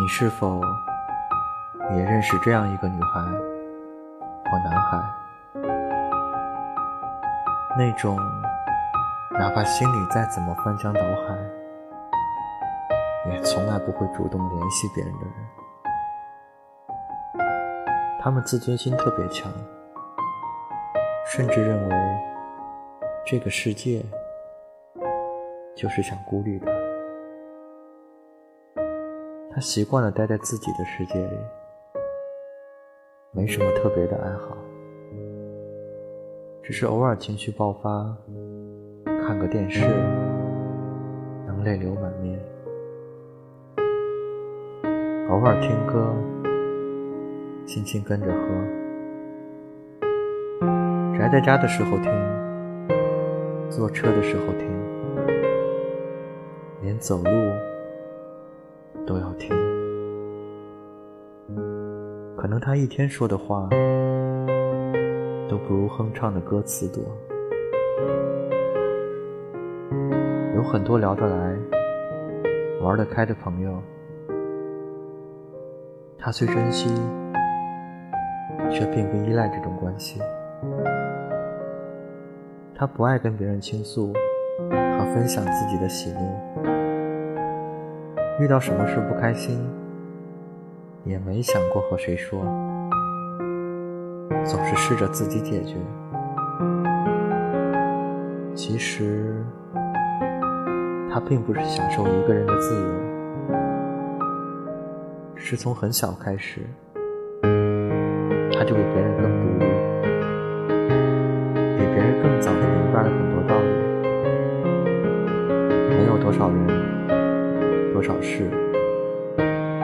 你是否也认识这样一个女孩或男孩？那种哪怕心里再怎么翻江倒海，也从来不会主动联系别人的人。他们自尊心特别强，甚至认为这个世界就是想孤立的。他习惯了待在自己的世界里，没什么特别的爱好，只是偶尔情绪爆发，看个电视，能泪流满面；偶尔听歌，轻轻跟着喝。宅在家的时候听，坐车的时候听，连走路。都要听，可能他一天说的话都不如哼唱的歌词多。有很多聊得来、玩得开的朋友，他虽珍惜，却并不依赖这种关系。他不爱跟别人倾诉和分享自己的喜怒。遇到什么事不开心，也没想过和谁说，总是试着自己解决。其实，他并不是享受一个人的自由，是从很小开始，他就比别人更独立，比别人更早的明白了很多道理。没有多少人。多少事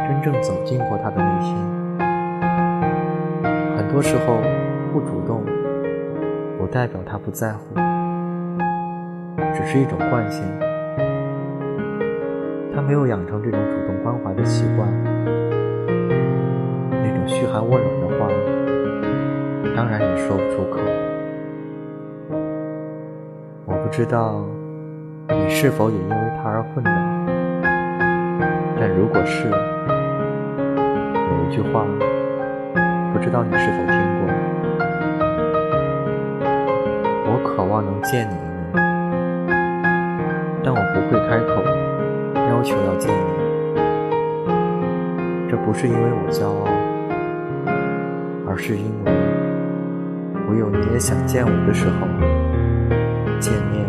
真正走进过他的内心？很多时候不主动，不代表他不在乎，只是一种惯性。他没有养成这种主动关怀的习惯，那种嘘寒问暖的话，当然也说不出口。我不知道你是否也因为他而困扰。但如果是有一句话，不知道你是否听过？我渴望能见你一面，但我不会开口要求要见你。这不是因为我骄傲，而是因为唯有你也想见我的时候，见面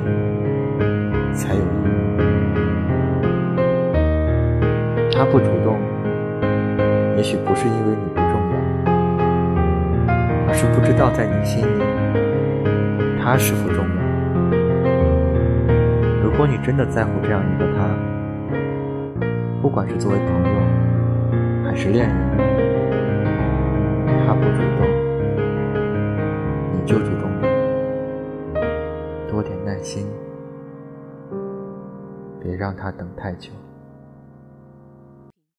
才有他不主动，也许不是因为你不重要，而是不知道在你心里，他是否重要。如果你真的在乎这样一个他，不管是作为朋友还是恋人，他不主动，你就主动，多点耐心，别让他等太久。